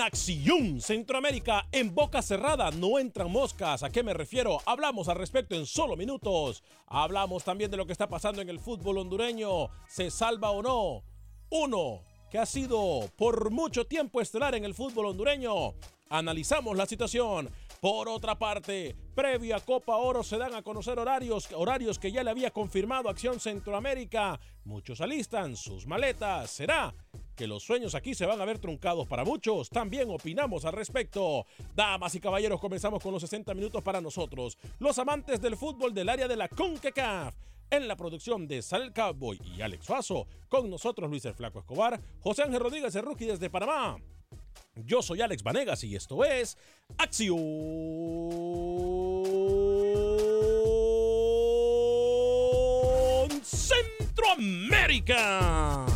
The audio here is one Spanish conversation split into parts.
Acción Centroamérica, en boca cerrada no entran moscas. ¿A qué me refiero? Hablamos al respecto en solo minutos. Hablamos también de lo que está pasando en el fútbol hondureño. ¿Se salva o no? Uno que ha sido por mucho tiempo estelar en el fútbol hondureño. Analizamos la situación. Por otra parte, previo a Copa Oro se dan a conocer horarios, horarios que ya le había confirmado Acción Centroamérica. Muchos alistan sus maletas. ¿Será que los sueños aquí se van a ver truncados para muchos. También opinamos al respecto. Damas y caballeros, comenzamos con los 60 minutos para nosotros, los amantes del fútbol del área de la CONCACAF. En la producción de Sal Cowboy y Alex Suazo, con nosotros Luis el Flaco Escobar, José Ángel Rodríguez, el rookie desde Panamá. Yo soy Alex Vanegas y esto es Acción Centroamérica.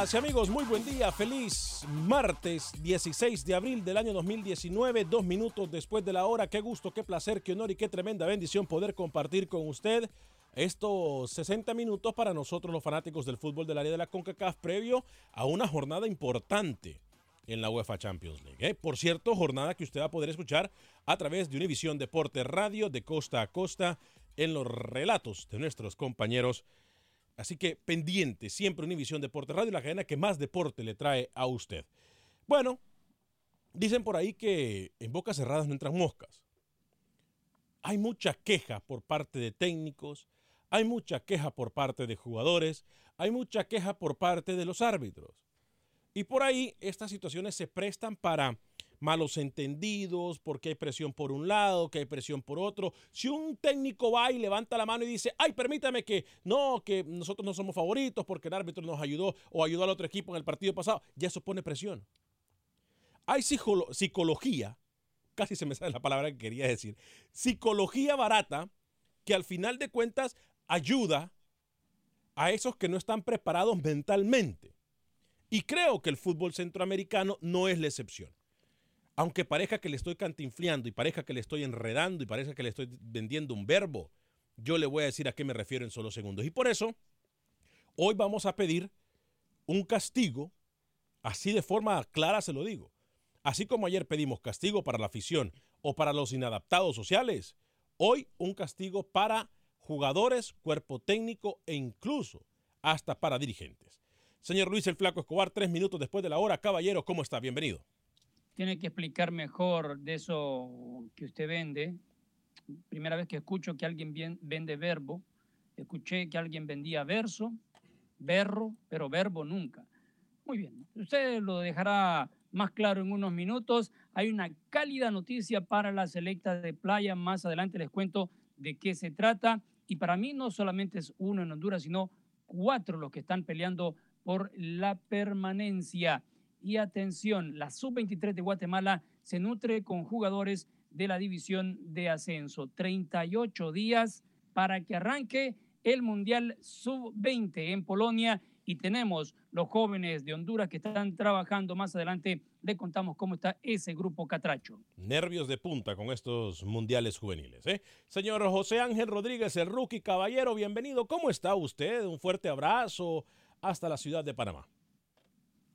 Amigas amigos? Muy buen día, feliz martes 16 de abril del año 2019, dos minutos después de la hora. Qué gusto, qué placer, qué honor y qué tremenda bendición poder compartir con usted estos 60 minutos para nosotros los fanáticos del fútbol del área de la CONCACAF previo a una jornada importante en la UEFA Champions League. ¿eh? Por cierto, jornada que usted va a poder escuchar a través de Univisión Deporte Radio de costa a costa en los relatos de nuestros compañeros Así que pendiente, siempre Univisión Deporte Radio, la cadena que más deporte le trae a usted. Bueno, dicen por ahí que en bocas cerradas no entran moscas. Hay mucha queja por parte de técnicos, hay mucha queja por parte de jugadores, hay mucha queja por parte de los árbitros. Y por ahí estas situaciones se prestan para malos entendidos, porque hay presión por un lado, que hay presión por otro. Si un técnico va y levanta la mano y dice, ay, permítame que no, que nosotros no somos favoritos porque el árbitro nos ayudó o ayudó al otro equipo en el partido pasado, ya eso pone presión. Hay psicología, casi se me sale la palabra que quería decir, psicología barata que al final de cuentas ayuda a esos que no están preparados mentalmente. Y creo que el fútbol centroamericano no es la excepción. Aunque parezca que le estoy cantinfleando y parezca que le estoy enredando y parezca que le estoy vendiendo un verbo, yo le voy a decir a qué me refiero en solo segundos. Y por eso, hoy vamos a pedir un castigo, así de forma clara se lo digo. Así como ayer pedimos castigo para la afición o para los inadaptados sociales, hoy un castigo para jugadores, cuerpo técnico e incluso hasta para dirigentes. Señor Luis el Flaco Escobar, tres minutos después de la hora. Caballero, ¿cómo está? Bienvenido. Tiene que explicar mejor de eso que usted vende. Primera vez que escucho que alguien vende verbo. Escuché que alguien vendía verso, berro, pero verbo nunca. Muy bien. Usted lo dejará más claro en unos minutos. Hay una cálida noticia para la selecta de playa. Más adelante les cuento de qué se trata. Y para mí no solamente es uno en Honduras, sino cuatro los que están peleando por la permanencia. Y atención, la sub-23 de Guatemala se nutre con jugadores de la división de ascenso. 38 días para que arranque el Mundial sub-20 en Polonia y tenemos los jóvenes de Honduras que están trabajando. Más adelante le contamos cómo está ese grupo Catracho. Nervios de punta con estos mundiales juveniles. ¿eh? Señor José Ángel Rodríguez, el rookie caballero, bienvenido. ¿Cómo está usted? Un fuerte abrazo hasta la ciudad de Panamá.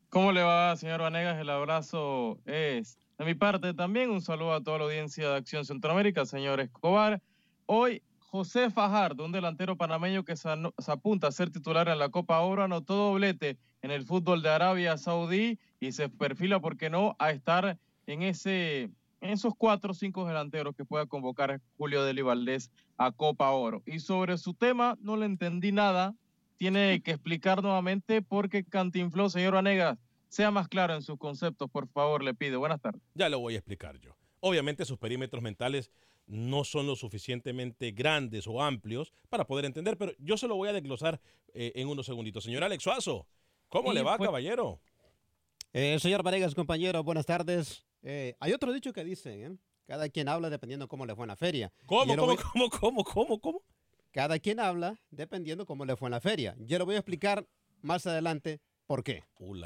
¿Cómo le va, señor Vanegas? El abrazo es de mi parte también. Un saludo a toda la audiencia de Acción Centroamérica, señor Escobar. Hoy José Fajardo, un delantero panameño que se, apunta a ser titular en la Copa Oro, anotó doblete en el fútbol de Arabia Saudí y se perfila, ¿por qué no?, a estar en, ese, en esos cuatro o cinco delanteros que pueda convocar Julio Deli Valdés a Copa Oro. Y sobre su tema, no le entendí nada. Tiene que explicar nuevamente por qué cantinfló, señor Vanegas. Sea más claro en sus conceptos, por favor, le pido. Buenas tardes. Ya lo voy a explicar yo. Obviamente sus perímetros mentales no son lo suficientemente grandes o amplios para poder entender, pero yo se lo voy a desglosar eh, en unos segunditos. Señor Alex Suazo, ¿cómo le va, caballero? Eh, señor Varegas, compañero, buenas tardes. Eh, hay otro dicho que dice, cada quien habla dependiendo cómo le fue en la feria. ¿Cómo, cómo, cómo, cómo, cómo, cómo? Cada quien habla dependiendo cómo le fue en la feria. Yo le voy a explicar más adelante por qué. Uh,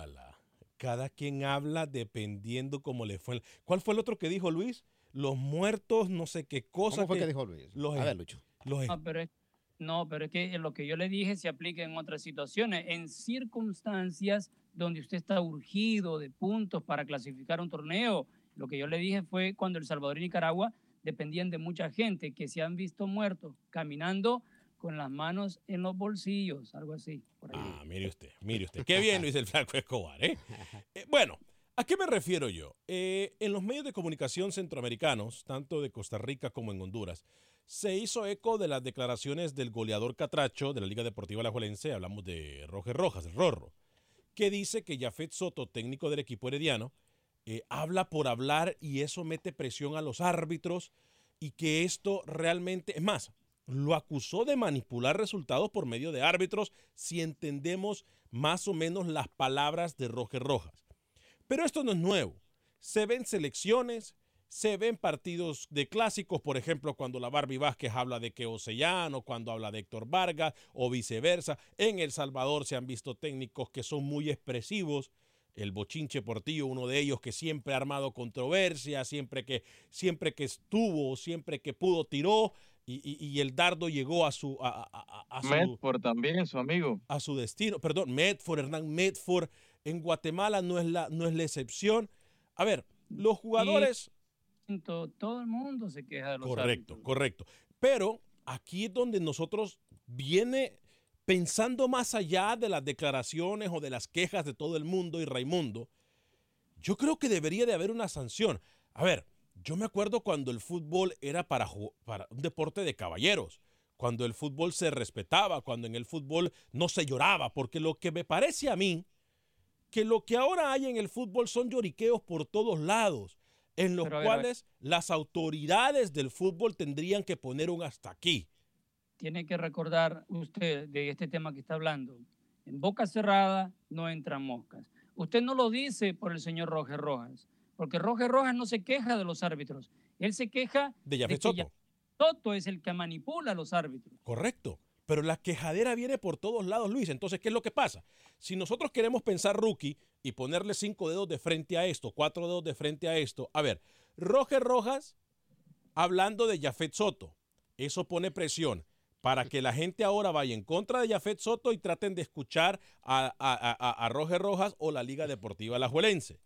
Cada quien habla dependiendo cómo le fue. ¿Cuál fue el otro que dijo Luis? los muertos, no sé qué cosa. ¿Cómo fue que, dijo Luis? Los, a ver, Lucho. no, pero es, no, pero es que lo que yo le dije se aplica en otras situaciones. En circunstancias donde usted está urgido de puntos para clasificar un torneo, lo que yo le dije fue cuando El Salvador y Nicaragua dependían de mucha gente que se han visto muertos caminando con las manos en los bolsillos, algo así. Ah, mire usted, mire usted. Qué bien Luis el Flaco Escobar, ¿eh? eh bueno, ¿A qué me refiero yo? Eh, en los medios de comunicación centroamericanos, tanto de Costa Rica como en Honduras, se hizo eco de las declaraciones del goleador Catracho de la Liga Deportiva La Juelense, hablamos de Roger Rojas, el Rorro, que dice que Jafet Soto, técnico del equipo herediano, eh, habla por hablar y eso mete presión a los árbitros y que esto realmente, es más, lo acusó de manipular resultados por medio de árbitros si entendemos más o menos las palabras de Roger Rojas. Pero esto no es nuevo. Se ven selecciones, se ven partidos de clásicos, por ejemplo, cuando la Barbie Vázquez habla de que Ocellano, cuando habla de Héctor Vargas o viceversa. En El Salvador se han visto técnicos que son muy expresivos. El Bochinche Portillo, uno de ellos que siempre ha armado controversia, siempre que, siempre que estuvo, siempre que pudo, tiró. Y, el dardo llegó a su, a, Medford también, su amigo. A su destino. Perdón, Medford, Hernán Medford. En Guatemala no es la, no es la excepción. A ver, los jugadores... todo el mundo se queja de los Correcto, correcto. Pero aquí es donde nosotros viene pensando más allá de las declaraciones o de las quejas de todo el mundo y Raimundo, yo creo que debería de haber una sanción. A ver, yo me acuerdo cuando el fútbol era para, para un deporte de caballeros, cuando el fútbol se respetaba, cuando en el fútbol no se lloraba, porque lo que me parece a mí que lo que ahora hay en el fútbol son lloriqueos por todos lados, en los cuales las autoridades del fútbol tendrían que poner un hasta aquí. Tiene que recordar usted de este tema que está hablando. En boca cerrada no entran moscas. Usted no lo dice por el señor Roger Rojas, porque Roger Rojas no se queja de los árbitros. Él se queja de Yafet Soto. Soto es el que manipula a los árbitros. Correcto. Pero la quejadera viene por todos lados, Luis. Entonces, ¿qué es lo que pasa? Si nosotros queremos pensar rookie y ponerle cinco dedos de frente a esto, cuatro dedos de frente a esto, a ver, Roger Rojas hablando de Jafet Soto, eso pone presión para que la gente ahora vaya en contra de Jafet Soto y traten de escuchar a, a, Roger Rojas o la Liga Deportiva Alajuelense.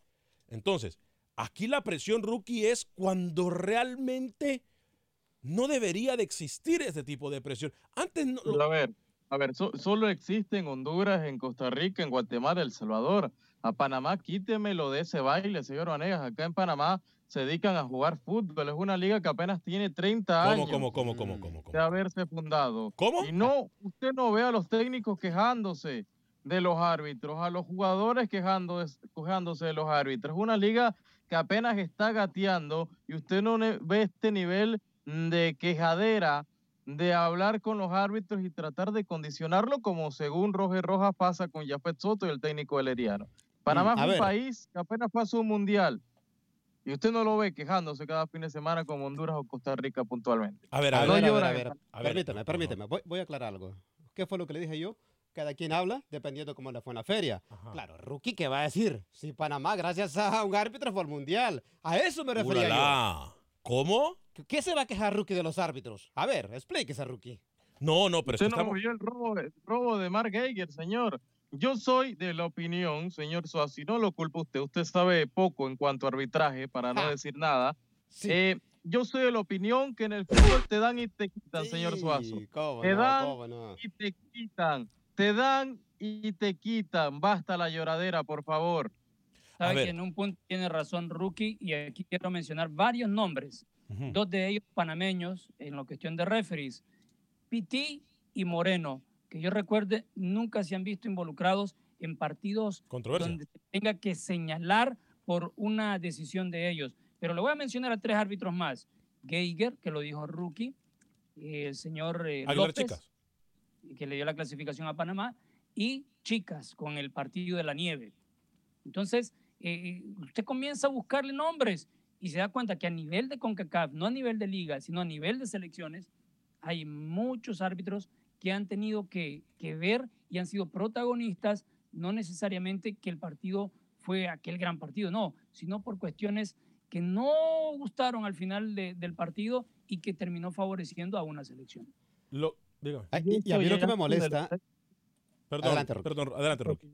Entonces, aquí la presión rookie es cuando realmente no debería de existir ese tipo de presión. Antes no. A ver, a ver, solo existe en Honduras, en Costa Rica, en Guatemala, El Salvador. A Panamá, quítemelo de ese baile, señor Vanegas. Acá en Panamá se dedican a jugar fútbol. Es una liga que apenas tiene 30 años. ¿Cómo, cómo, cómo, cómo, De haberse fundado. ¿Cómo? Y no, usted no ve a los técnicos quejándose de los árbitros, a los jugadores quejándose de los árbitros. Es una liga que apenas está gateando y usted no ve este nivel de quejadera, de hablar con los árbitros y tratar de condicionarlo como según Roger Rojas pasa con Jafet Soto y el técnico Valeriano. Panamá mm, es un país que apenas fue a su mundial. Y usted no lo ve quejándose cada fin de semana como Honduras o Costa Rica puntualmente. A ver, a, ver, a ver, permíteme, permíteme. Voy, voy, a aclarar algo. ¿Qué fue lo que le dije yo? Cada quien habla dependiendo cómo le fue en la feria. Claro, Rookie, ¿qué va a decir? Si Panamá, gracias a un árbitro, fue al mundial. A eso me refería yo. ¿Cómo? ¿Qué se va a quejar Rookie de los árbitros? A ver, explíquese, Rookie. No, no, pero Usted no estamos... el robo, el robo de Mark Geiger, señor. Yo soy de la opinión, señor Suazi, no lo culpa usted, usted sabe poco en cuanto a arbitraje, para no decir nada. Eh, yo soy de la opinión que en el fútbol te dan y te quitan, señor Suazo. te dan y te quitan. Te dan y te quitan. Basta la lloradera, por favor. Sabe que en un punto tiene razón Rookie y aquí quiero mencionar varios nombres. Dos de ellos panameños en la cuestión de referees. Piti y Moreno que yo recuerde, nunca se han visto involucrados en partidos donde se tenga que señalar por una decisión de ellos. Pero le voy a mencionar a tres árbitros más. Geiger, que lo dijo Rookie, el señor eh, López, que le dio la clasificación a Panamá, y Chicas, con el partido de la nieve. Entonces, eh, usted comienza a buscarle nombres y se da cuenta que a nivel de CONCACAF, no a nivel de liga, sino a nivel de selecciones, hay muchos árbitros que han tenido que, ver y han sido protagonistas, no necesariamente que el partido fue aquel gran partido, no, sino por cuestiones que no gustaron al final del partido y que terminó favoreciendo a una selección. Lo, y, a mí lo que me molesta... Perdón, adelante, perdón, adelante, Rocky.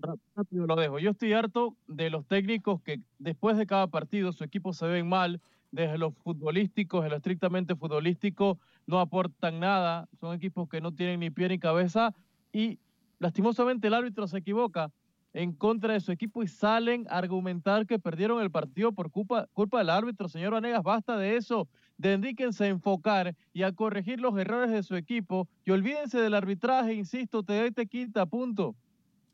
Lo dejo. Yo estoy harto de los técnicos que después de cada partido su equipo se ven mal, desde lo futbolístico, desde lo estrictamente futbolístico, no aportan nada, son equipos que no tienen ni pie ni cabeza y lastimosamente el árbitro se equivoca en contra de su equipo y salen a argumentar que perdieron el partido por culpa, culpa del árbitro. Señor Vanegas, basta de eso. Dedíquense a enfocar y a corregir los errores de su equipo y olvídense del arbitraje, insisto, te da te quita, punto.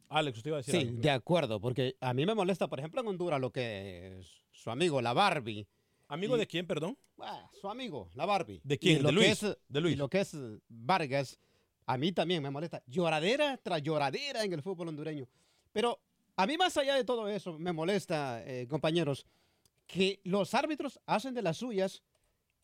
Alex, usted iba a decir Sí, de acuerdo, porque a mí me molesta, por ejemplo, en Honduras lo que su amigo, la Barbie, ¿Amigo de quién, perdón? Ah, su amigo, la Barbie. ¿De quién? ¿De Luis? de Luis. Y lo que es Vargas, a mí también me molesta. Lloradera tras lloradera en el fútbol hondureño. Pero a mí más allá de todo eso, me molesta, eh, compañeros, que los árbitros hacen de las suyas.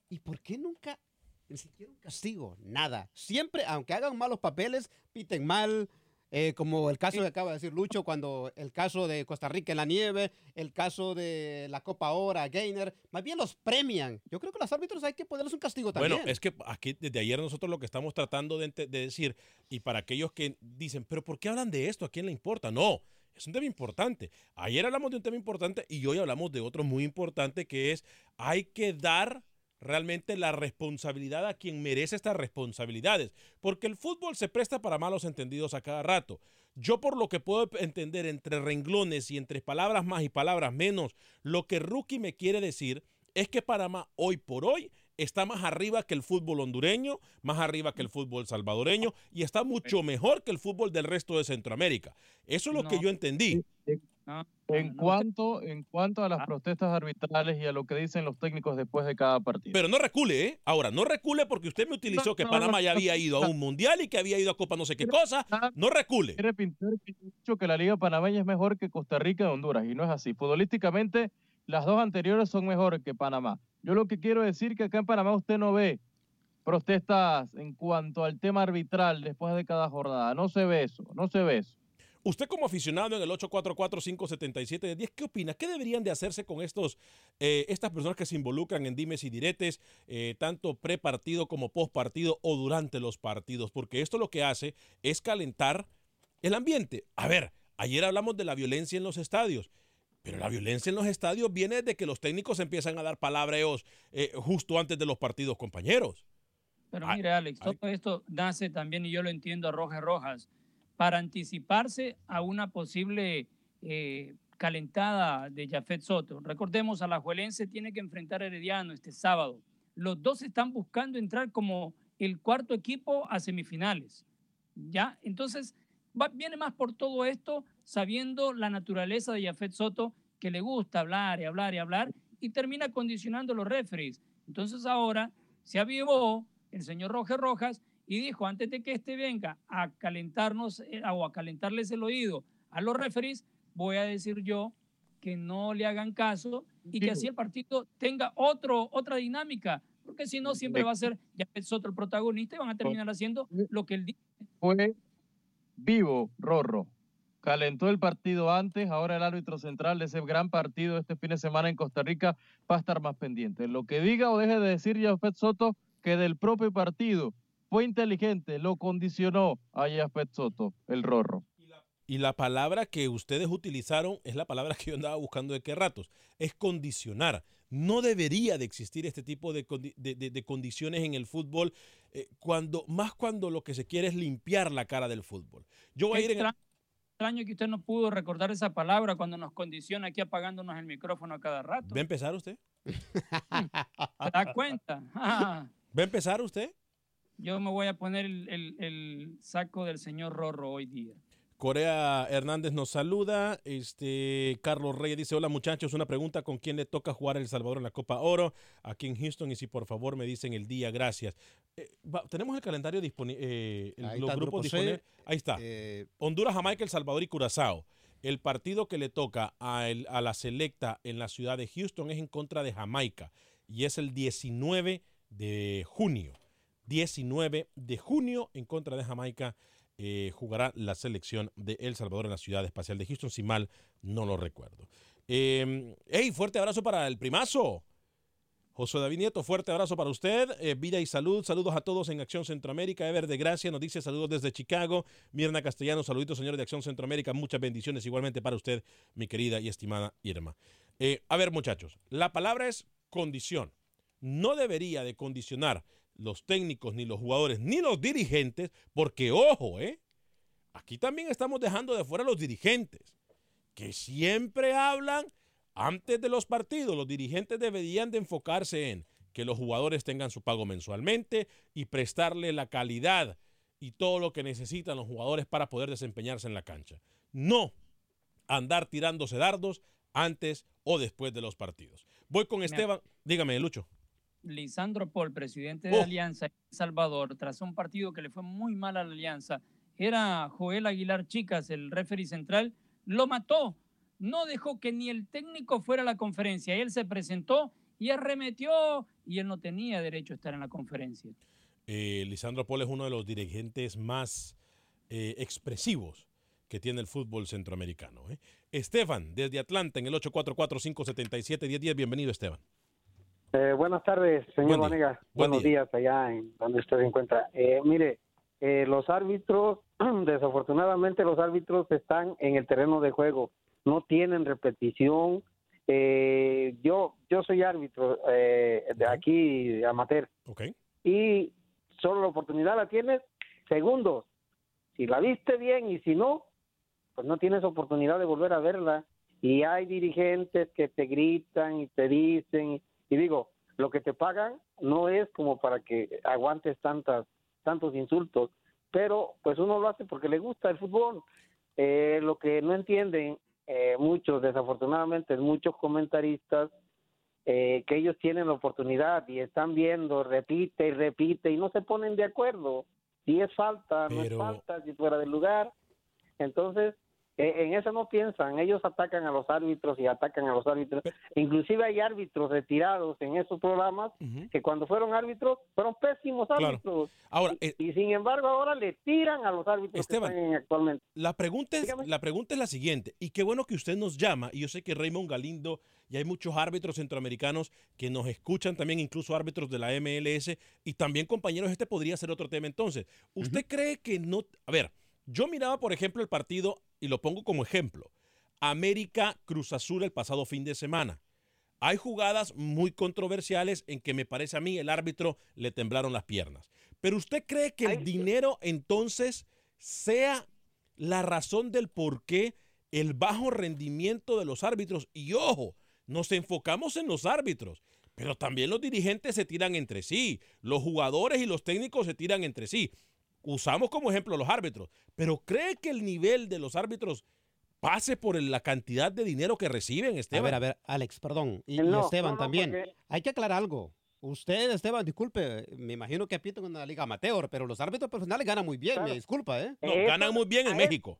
¿Y por qué nunca ni siquiera un castigo? Nada. Siempre, aunque hagan malos papeles, piten mal, eh, como el caso que acaba de decir Lucho, cuando el caso de Costa Rica en la nieve, el caso de la Copa Ora, Gainer, más bien los premian. Yo creo que los árbitros hay que ponerles un castigo también. Bueno, es que aquí desde ayer nosotros lo que estamos tratando de, decir, y para aquellos que dicen, pero ¿por qué hablan de esto? ¿A quién le importa? No, es un tema importante. Ayer hablamos de un tema importante y hoy hablamos de otro muy importante que es, hay que dar realmente la responsabilidad a quien merece estas responsabilidades, porque el fútbol se presta para malos entendidos a cada rato. Yo por lo que puedo entender entre renglones y entre palabras más y palabras menos, lo que Rookie me quiere decir es que Panamá hoy por hoy está más arriba que el fútbol hondureño, más arriba que el fútbol salvadoreño y está mucho mejor que el fútbol del resto de Centroamérica. Eso es lo que yo entendí en, cuanto, en cuanto a las ah. protestas arbitrales y a lo que dicen los técnicos después de cada partido. Pero no recule, ¿eh? Ahora, no recule porque usted me utilizó que Panamá ya había ido a un mundial y que había ido a Copa no sé qué cosa. No recule. Quiere pintar que la Liga Panameña es mejor que Costa Rica y Honduras, y no es así. Futbolísticamente, las dos anteriores son mejores que Panamá. Yo lo que quiero decir que acá en Panamá usted no ve protestas en cuanto al tema arbitral después de cada jornada. No se ve eso, no se ve eso. Usted como aficionado en el 844-577-10, ¿qué opina? ¿Qué deberían de hacerse con estos, eh, estas personas que se involucran en dimes y diretes, eh, tanto pre-partido como post-partido o durante los partidos? Porque esto lo que hace es calentar el ambiente. A ver, ayer hablamos de la violencia en los estadios. Pero la violencia en los estadios viene de que los técnicos empiezan a dar palabreos eh, justo antes de los partidos, compañeros. Pero mire, Alex, todo esto nace también, y yo lo entiendo a Rojas Rojas, para anticiparse a una posible eh, calentada de Jafet Soto. Recordemos, a la Juelense tiene que enfrentar a Herediano este sábado. Los dos están buscando entrar como el cuarto equipo a semifinales. ¿Ya? Entonces, viene más por todo esto, sabiendo la naturaleza de Jafet Soto, que le gusta hablar y hablar y hablar, y termina condicionando los referees. Entonces ahora se avivó el señor Roger Rojas y dijo, antes de que este venga a calentarnos eh, o a calentarles el oído a los referees, voy a decir yo que no le hagan caso y que así el partido tenga otro, otra dinámica, porque si no siempre va a ser Jafet Soto el protagonista y van a terminar haciendo lo que él dice. Fue vivo, Rorro. Calentó el partido antes, ahora el árbitro central de ese gran partido este fin de semana en Costa Rica va a estar más pendiente. Lo que diga o deje de decir Jafet Soto, que del propio partido fue inteligente, lo condicionó a Jafet Soto, el Rorro. Y la palabra que ustedes utilizaron es la palabra que yo andaba buscando de qué ratos, es condicionar. No debería de existir este tipo de, de, condiciones en el fútbol, eh, cuando, más cuando lo que se quiere es limpiar la cara del fútbol. Yo voy a ir en extraño que usted no pudo recordar esa palabra cuando nos condiciona aquí apagándonos el micrófono a cada rato. ¿Va a empezar usted? ¿Se da cuenta? ¿Va a empezar usted? Yo me voy a poner el, el saco del señor Rorro hoy día. Corea Hernández nos saluda. Este Carlos Reyes dice: Hola muchachos, una pregunta: ¿con quién le toca jugar El Salvador en la Copa Oro? Aquí en Houston. Y si por favor me dicen el día, gracias. Eh, tenemos el calendario disponible. Eh, los grupos disponibles. Ahí está. Eh, Honduras, Jamaica, El Salvador y Curazao. El partido que le toca a, a la selecta en la ciudad de Houston es en contra de Jamaica. Y es el 19 de junio. 19 de junio en contra de Jamaica eh, jugará la selección de El Salvador en la ciudad espacial de Houston, si mal no lo recuerdo. Eh, hey, fuerte abrazo para el primazo. José David Nieto, fuerte abrazo para usted. Eh, vida y salud. Saludos a todos en Acción Centroamérica. Ever de Gracia nos dice saludos desde Chicago. Mirna Castellano, saluditos señores de Acción Centroamérica. Muchas bendiciones igualmente para usted, mi querida y estimada Irma. Eh, a ver, muchachos, la palabra es condición. No debería de condicionar los técnicos, ni los jugadores, ni los dirigentes, porque ojo, ¿eh? Aquí también estamos dejando de fuera los dirigentes, que siempre hablan antes de los partidos. Los dirigentes deberían de enfocarse en que los jugadores tengan su pago mensualmente y prestarle la calidad y todo lo que necesitan los jugadores para poder desempeñarse en la cancha. No andar tirándose dardos antes o después de los partidos. Voy con Esteban. Dígame, Lucho. Lisandro Paul, presidente de oh. Alianza en El Salvador, tras un partido que le fue muy mal a la Alianza, era Joel Aguilar Chicas, el referee central, lo mató. No dejó que ni el técnico fuera a la conferencia. Él se presentó y arremetió y él no tenía derecho a estar en la conferencia. Eh, Lisandro Paul es uno de los dirigentes más eh, expresivos que tiene el fútbol centroamericano. ¿eh? Estefan, desde Atlanta, en el 844-577-1010. Bienvenido, Esteban. Eh, buenas tardes, señor Buen Buenos días allá en donde usted se encuentra. Eh, mire, eh, los árbitros, desafortunadamente los árbitros están en el terreno de juego, no tienen repetición. yo yo soy árbitro de aquí, amateur. Okay. Y solo la oportunidad la tienes segundos. Si la viste bien y si no, pues no tienes oportunidad de volver a verla. Y hay dirigentes que te gritan y te dicen y digo, lo que te pagan no es como para que aguantes tantas, tantos insultos, pero pues uno lo hace porque le gusta el fútbol. Eh, lo que no entienden eh, muchos, desafortunadamente, muchos comentaristas, eh, que ellos tienen la oportunidad y están viendo, repite y repite y no se ponen de acuerdo. Si es falta, no es falta, si fuera del lugar. Entonces, en eso no piensan, ellos atacan a los árbitros y atacan a los árbitros. Inclusive hay árbitros retirados en esos programas que cuando fueron árbitros fueron pésimos Claro. árbitros. Ahora, y, eh, y sin embargo ahora le tiran a los árbitros Esteban, que están actualmente. La pregunta, es, la pregunta es la siguiente, y qué bueno que usted nos llama, y yo sé que Raymond Galindo y hay muchos árbitros centroamericanos que nos escuchan también, incluso árbitros de la MLS, y también compañeros, este podría ser otro tema entonces. ¿Usted cree que no... A ver, yo miraba, por ejemplo, el partido, y lo pongo como ejemplo, América Cruz Azul el pasado fin de semana. Hay jugadas muy controversiales en que me parece a mí el árbitro le temblaron las piernas. Pero usted cree que el dinero entonces sea la razón del por qué el bajo rendimiento de los árbitros. Y ojo, nos enfocamos en los árbitros, pero también los dirigentes se tiran entre sí, los jugadores y los técnicos se tiran entre sí. Usamos como ejemplo los árbitros, pero ¿cree que el nivel de los árbitros pase por el- la cantidad de dinero que reciben, A Esteban? ver, a ver, Alex, perdón. Y, y No, Esteban no, no, también. porque- Hay que aclarar algo. Usted, Esteban, disculpe, me imagino que pita en una liga amateur, pero los árbitros profesionales ganan muy bien, me disculpa, ¿eh? No, ganan muy bien en México.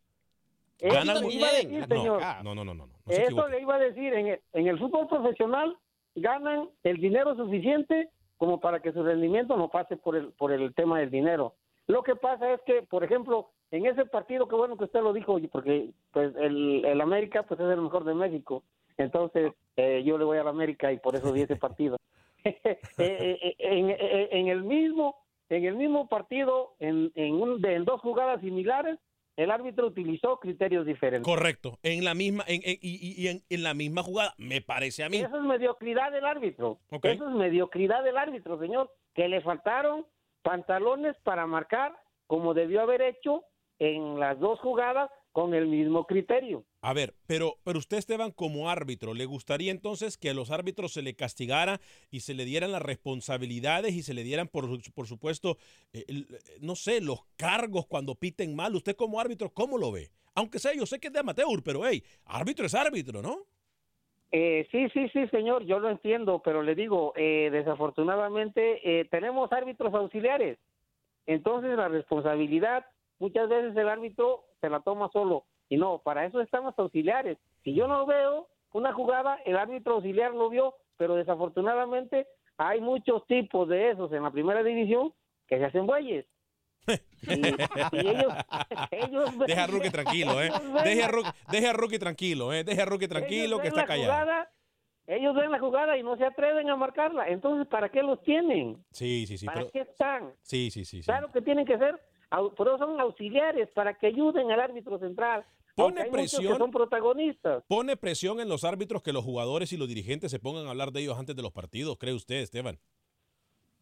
Ganan muy a bien. decir, señor. no, no, no, no, no, no se Eso equivoque. le iba a decir, en el, en el fútbol profesional ganan el dinero suficiente como para que su rendimiento no pase por el, por el tema del dinero. Lo que pasa es que, por ejemplo, en ese partido, qué bueno que usted lo dijo, porque pues el, el América pues es el mejor de México. Entonces, eh, yo le voy al América y por eso vi ese partido. Eh, eh, en, en- en el mismo en el mismo partido, en, en, un- de- en dos jugadas similares, el árbitro utilizó criterios diferentes. Correcto, en la misma, en, en- y, en, en la misma jugada, me parece a mí. Eso es mediocridad del árbitro. Eso es mediocridad del árbitro, señor. Que le faltaron pantalones para marcar como debió haber hecho en las dos jugadas con el mismo criterio. A ver, pero, pero usted, Esteban, como árbitro, ¿le gustaría entonces que a los árbitros se le castigara y se le dieran las responsabilidades y se le dieran, por, por supuesto, eh, no sé, los cargos cuando piten mal? Usted como árbitro, ¿cómo lo ve? Aunque sea, yo sé que es de amateur, pero hey, árbitro es árbitro, ¿no? Eh, sí, sí, sí, señor, yo lo entiendo, pero le digo, eh, desafortunadamente eh, tenemos árbitros auxiliares. Entonces la responsabilidad, muchas veces el árbitro se la toma solo. Y no, para eso están los auxiliares. Si yo no veo una jugada, el árbitro auxiliar lo vio, pero desafortunadamente hay muchos tipos de esos en la primera división que se hacen bueyes. Y, y ellos, ellos ven- Deja a Rookie tranquilo, ¿eh? Deje a Rookie, deje a Rookie tranquilo, ¿eh? Deje a Rookie tranquilo que está la callado. jugada, ellos ven la jugada y no se atreven a marcarla. Entonces, ¿para qué los tienen? Sí, sí, sí. ¿Para pero- qué están? sí, sí, sí. sí. Claro que tienen que ser, pero son auxiliares para que ayuden al árbitro central. Pone presión. son protagonistas. ¿Pone presión en los árbitros que los jugadores y los dirigentes se pongan a hablar de ellos antes de los partidos? ¿Cree usted, Esteban?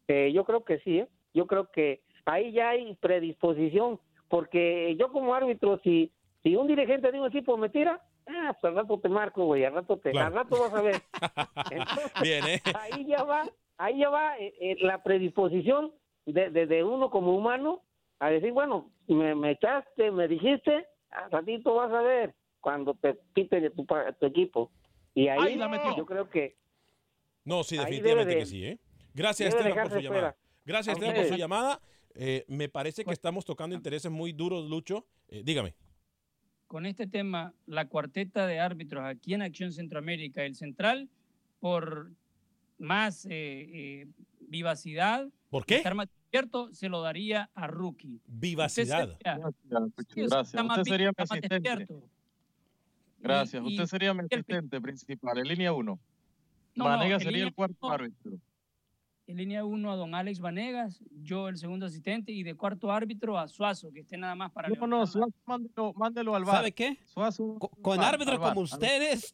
Eh, yo creo que sí, ¿eh? yo creo que ahí ya hay predisposición, porque yo como árbitro, si, si un dirigente de un equipo me tira, ah, pues al rato te marco, güey, al rato te, Claro. al rato vas a ver. Entonces, Bien, ¿eh? ahí ya va, ahí ya va eh, eh, la predisposición de, de, de uno como humano a decir, bueno, me, me echaste, me dijiste, al ratito vas a ver cuando te pite de tu, tu equipo. Y ahí Ay, la metió. yo creo que No, sí, definitivamente de- que sí, ¿eh? Gracias, Esteban, por su llamada. Gracias, A Esteban, por su llamada. Eh, me parece que estamos tocando intereses muy duros, Lucho. Eh, dígame. con este tema, la cuarteta de árbitros aquí en Acción Centroamérica, el central, por más eh, eh, vivacidad, ¿Por qué? estar más despierto, se lo daría a Rookie. Vivacidad. Usted sería- Sí, Gracias. Usted sería mi asistente. Gracias. Y- Usted sería mi asistente principal, en línea uno. No, no, Vanega en sería el cuarto árbitro. En línea 1 a don Alex Vanegas, yo el segundo asistente y de cuarto árbitro a Suazo, que esté nada más para No, levantar no, Suazo, mándelo, mándelo al bar. ¿Sabe qué? Suazo, Con árbitros como bar. ustedes,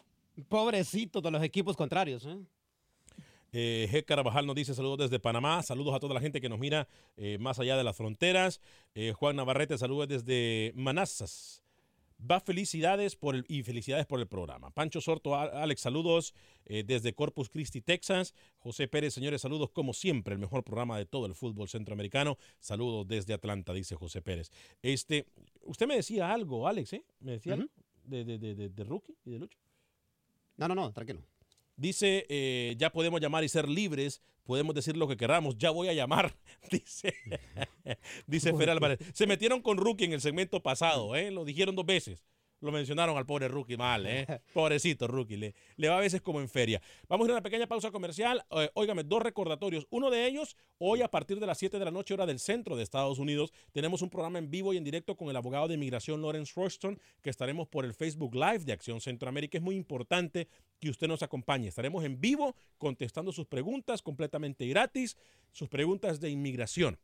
pobrecitos de los equipos contrarios, ¿eh? Eh, G. Carabajal nos dice saludos desde Panamá. Saludos a toda la gente que nos mira eh, más allá de las fronteras. Eh, Juan Navarrete, saludos desde Manassas. Va felicidades por el, y felicidades por el programa. Pancho Sorto, Alex, saludos eh, desde Corpus Christi, Texas. José Pérez, señores, saludos como siempre, el mejor programa de todo el fútbol centroamericano. Saludos desde Atlanta, dice José Pérez. Este, usted me decía algo, Alex, ¿eh? Me decía algo de, de, de, de- de Rookie y de Lucho. No, no, no, tranquilo. Dice, eh, ya podemos llamar y ser libres, podemos decir lo que queramos, ya voy a llamar, dice, dice Fer Álvarez. Se metieron con Rookie en el segmento pasado, ¿eh? lo dijeron dos veces. lo mencionaron al pobre rookie mal, ¿eh? Pobrecito rookie, le, le va a veces como en feria. Vamos a ir a una pequeña pausa comercial. Eh, óigame, dos recordatorios. Uno de ellos, hoy a partir de las 7 de la noche, hora del centro de Estados Unidos, tenemos un programa en vivo y en directo con el abogado de inmigración Lawrence Rushton, que estaremos por el Facebook Live de Acción Centroamérica. Es muy importante que usted nos acompañe. Estaremos en vivo contestando sus preguntas completamente gratis, sus preguntas de inmigración.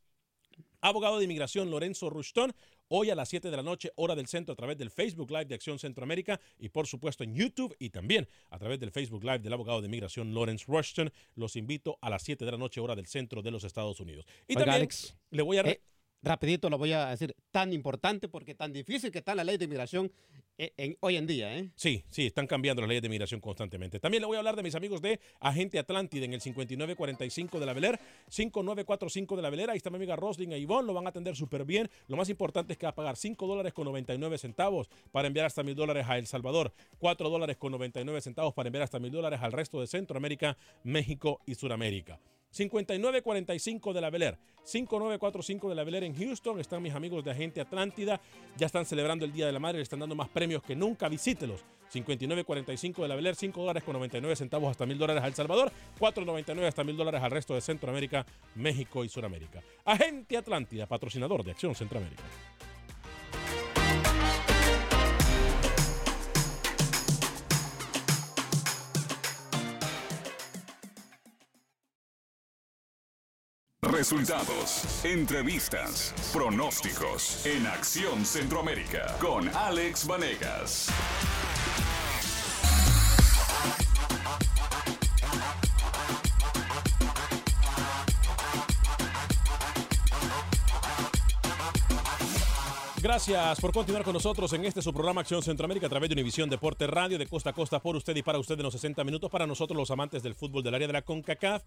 Abogado de inmigración Lorenzo Rushton, hoy a las 7 de la noche, hora del centro, a través del Facebook Live de Acción Centroamérica y por supuesto en YouTube y también a través del Facebook Live del abogado de inmigración Lawrence Rushton. Los invito a las 7 de la noche, hora del centro de los Estados Unidos. Y Oiga, también Alex, le voy a... eh, rapidito lo voy a decir, tan importante porque tan difícil que está la ley de inmigración eh, hoy en día, ¿eh? Sí, sí, están cambiando las leyes de migración constantemente. También le voy a hablar de mis amigos de Agente Atlántida en el 5945 de la Beler, 5945 de la Velera. Ahí está mi amiga Roslyn e Ivonne, lo van a atender súper bien. Lo más importante es que va a pagar 5 dólares con 99 centavos para enviar hasta mil dólares a El Salvador, 4 dólares con 99 centavos para enviar hasta mil dólares al resto de Centroamérica, México y Suramérica. 5945 de la Beler, 5945 de la Beler en Houston. Están mis amigos de Agente Atlántida. Ya están celebrando el Día de la Madre, le están dando más premios que nunca. Visítelos. 5945 de la Beler, 5 dólares con 99 centavos hasta mil dólares a El Salvador, 4.99 hasta mil dólares al resto de Centroamérica, México y Suramérica. Agente Atlántida, patrocinador de Acción Centroamérica. Resultados, entrevistas, pronósticos en Acción Centroamérica con Alex Vanegas. Gracias por continuar con nosotros en este su programa Acción Centroamérica a través de Univisión Deporte Radio de costa a costa por usted y para usted en los 60 minutos para nosotros los amantes del fútbol del área de la CONCACAF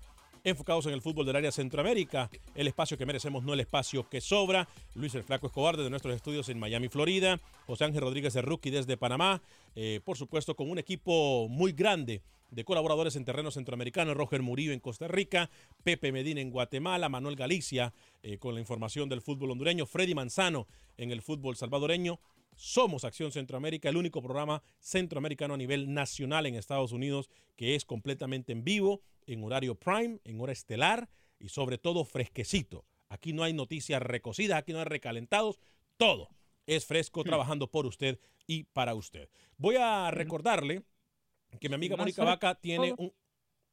enfocados en el fútbol del área Centroamérica, el espacio que merecemos, no el espacio que sobra. Luis el Flaco Escobar de nuestros estudios en Miami, Florida. José Ángel Rodríguez de Rookie desde Panamá. Eh, por supuesto, con un equipo muy grande de colaboradores en terreno centroamericano, Roger Murillo en Costa Rica, Pepe Medina en Guatemala, Manuel Galicia eh, con la información del fútbol hondureño, Freddy Manzano en el fútbol salvadoreño. Somos Acción Centroamérica, el único programa centroamericano a nivel nacional en Estados Unidos que es completamente en vivo, en horario prime, en hora estelar y sobre todo fresquecito. Aquí no hay noticias recocidas, aquí no hay recalentados, todo es fresco trabajando por usted y para usted. Voy a recordarle que mi amiga Mónica Vaca tiene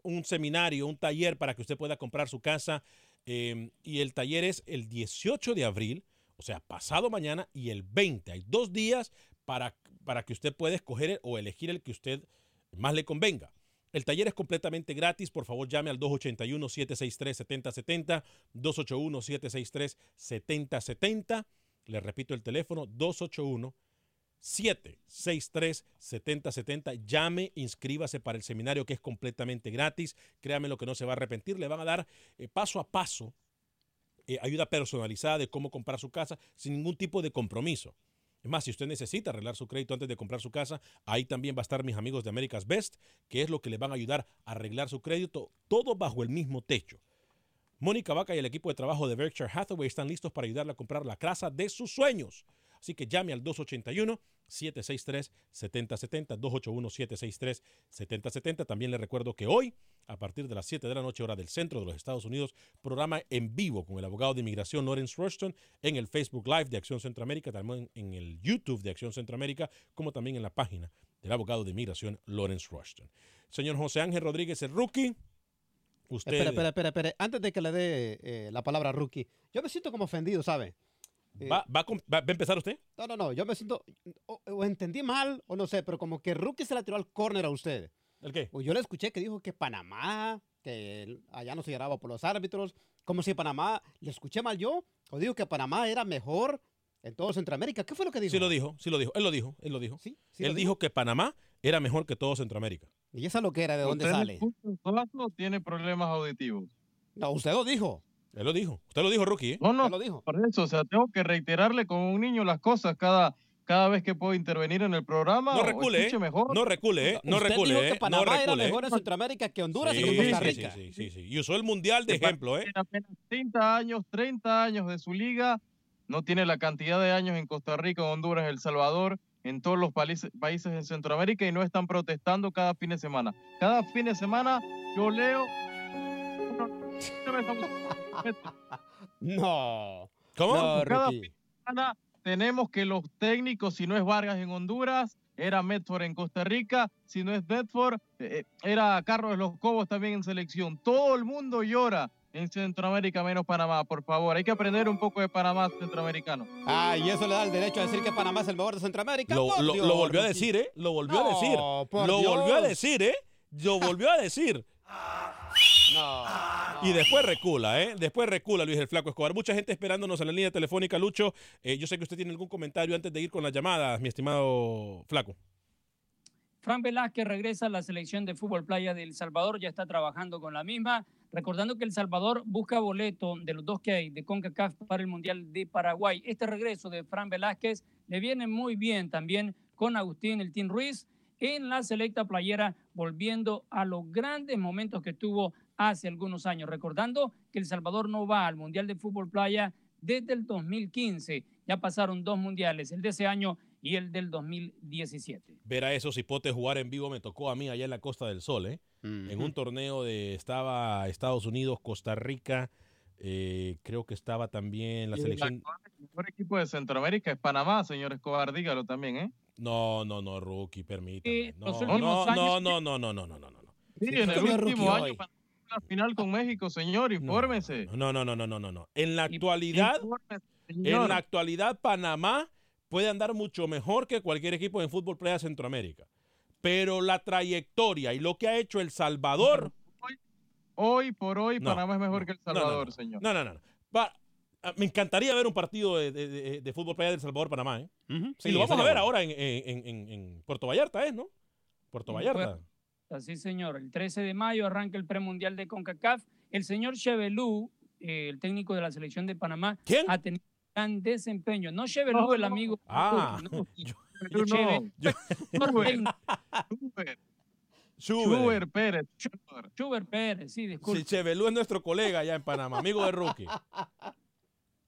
un seminario, un taller para que usted pueda comprar su casa. eh, y el taller es el 18 de abril, o sea, pasado mañana y el 20. Hay dos días para, para que usted pueda escoger o elegir el que usted más le convenga. El taller es completamente gratis. Por favor, llame al 281-763-7070. 281-763-7070. Le repito el teléfono, 281 763-7070. Llame, inscríbase para el seminario que es completamente gratis. Créame lo que no se va a arrepentir. Le van a dar eh, paso a paso eh, ayuda personalizada de cómo comprar su casa sin ningún tipo de compromiso. Es más, si usted necesita arreglar su crédito antes de comprar su casa, ahí también va a estar mis amigos de America's Best, que es lo que le van a ayudar a arreglar su crédito, todo bajo el mismo techo. Mónica Vaca y el equipo de trabajo de Berkshire Hathaway están listos para ayudarle a comprar la casa de sus sueños. Así que llame al 281-763-7070, 281-763-7070. También le recuerdo que hoy, a partir de las 7 de la noche, hora del centro de los Estados Unidos, programa en vivo con el abogado de inmigración Lawrence Rushton en el Facebook Live de Acción Centroamérica, también en el YouTube de Acción Centroamérica, como también en la página del abogado de inmigración Lawrence Rushton. Señor José Ángel Rodríguez, el rookie. Usted, Espera, espera, espera, espera. Antes de que le dé eh, la palabra a rookie, yo me siento como ofendido, ¿sabe? Eh, ¿Va, va va- va a empezar usted? No, no, no, yo me siento, o, o entendí mal, o no sé, pero como que Rookie se la tiró al córner a usted. ¿El qué? O yo le escuché que dijo que Panamá, que él allá no se lloraba por los árbitros, como si Panamá, ¿le escuché mal yo? ¿O dijo que Panamá era mejor en todo Centroamérica? ¿Qué fue lo que dijo? Sí lo dijo, sí lo dijo. Él lo dijo, él lo dijo. sí él lo dijo que Panamá era mejor que todo Centroamérica. ¿Y esa lo que era? ¿De dónde ¿Usted sale? escucha un solazo o tiene problemas auditivos? No, usted lo dijo. Él lo dijo. Usted lo dijo, Rookie. ¿eh? No, no, lo dijo. por eso, o sea, tengo que reiterarle como un niño las cosas cada, cada vez que puedo intervenir en el programa. No recule, ¿eh? mejor. No recule, ¿eh? No usted recule, dijo ¿eh? que Panamá no era recule, ¿eh? mejor en Centroamérica que Honduras y Sí, que Costa Rica. sí, sí, sí, sí. Y usó el Mundial de ejemplo, ¿eh? Tiene apenas 30 años, 30 años de su liga. No tiene la cantidad de años en Costa Rica, Honduras, El Salvador. en todos los países, países en Centroamérica y no están protestando cada fin de semana. Cada fin de semana yo leo... No. ¿Cómo? No, cada semana tenemos que los técnicos, si no es Vargas en Honduras, era Medford en Costa Rica, si no es Medford, eh, era Carlos Los Cobos también en selección. Todo el mundo llora en Centroamérica menos Panamá, por favor. Hay que aprender un poco de Panamá centroamericano. Ah, y eso le da el derecho a decir que Panamá es el mejor de Centroamérica. Lo, Por lo- Dios, lo volvió a decir, ¿eh? Lo volvió a decir. Lo volvió a decir, ¿eh? Lo volvió a decir. No. Y después recula, ¿eh? Después recula Luis el Flaco Escobar. Mucha gente esperándonos en la línea telefónica, Lucho. Eh, yo sé que usted tiene algún comentario antes de ir con las llamadas, mi estimado Flaco. Fran Velázquez regresa a la selección de fútbol playa de El Salvador, ya está trabajando con la misma, recordando que El Salvador busca boleto de los dos que hay de CONCACAF para el Mundial de Paraguay. Este regreso de Fran Velázquez le viene muy bien también con Agustín El Team Ruiz en la selecta playera, volviendo a los grandes momentos que tuvo hace algunos años, recordando que El Salvador no va al Mundial de Fútbol Playa desde el 2015. Ya pasaron dos mundiales, el de ese año y el del 2017. Ver a esos hipotes jugar en vivo me tocó a mí allá en la Costa del Sol, ¿eh? En un torneo de estaba Estados Unidos, Costa Rica, eh, creo que estaba también la Y el selección. actual mejor equipo de Centroamérica es Panamá, señor Escobar, dígalo también, ¿eh? No, no, no, Rookie, permítame. Eh, No, no, no, no, no, no, no, no, no, no. Sí, en el último año la final con México, señor, infórmese. No, no, no, no, no, no, no. En la actualidad, en la actualidad Panamá puede andar mucho mejor que cualquier equipo en fútbol playa de Centroamérica. Pero la trayectoria y lo que ha hecho El Salvador. Hoy por hoy, No, Panamá es mejor no, que El no, no, Salvador, no. señor. No, no, no. no. Ah, me encantaría ver un partido de, de- de- de fútbol playa del Salvador Panamá, ¿eh? Ujú, y lo vamos a ver bueno. ahora en, en- en- en Puerto Vallarta, ¿eh? ¿No? Puerto Sí, Vallarta. Así, señor. El 13 de mayo arranca el premundial de CONCACAF. El señor Chevelú, eh, el técnico de la selección de Panamá, ¿Quién? ha tenido gran desempeño. No Chevelú, No, el no. amigo. Ah, no. Tú no. Cheve- Yo- Schubert, Pérez. Schubert Pérez, sí, disculpe. Sí, Chevelú es nuestro colega allá en Panamá, amigo de Rookie.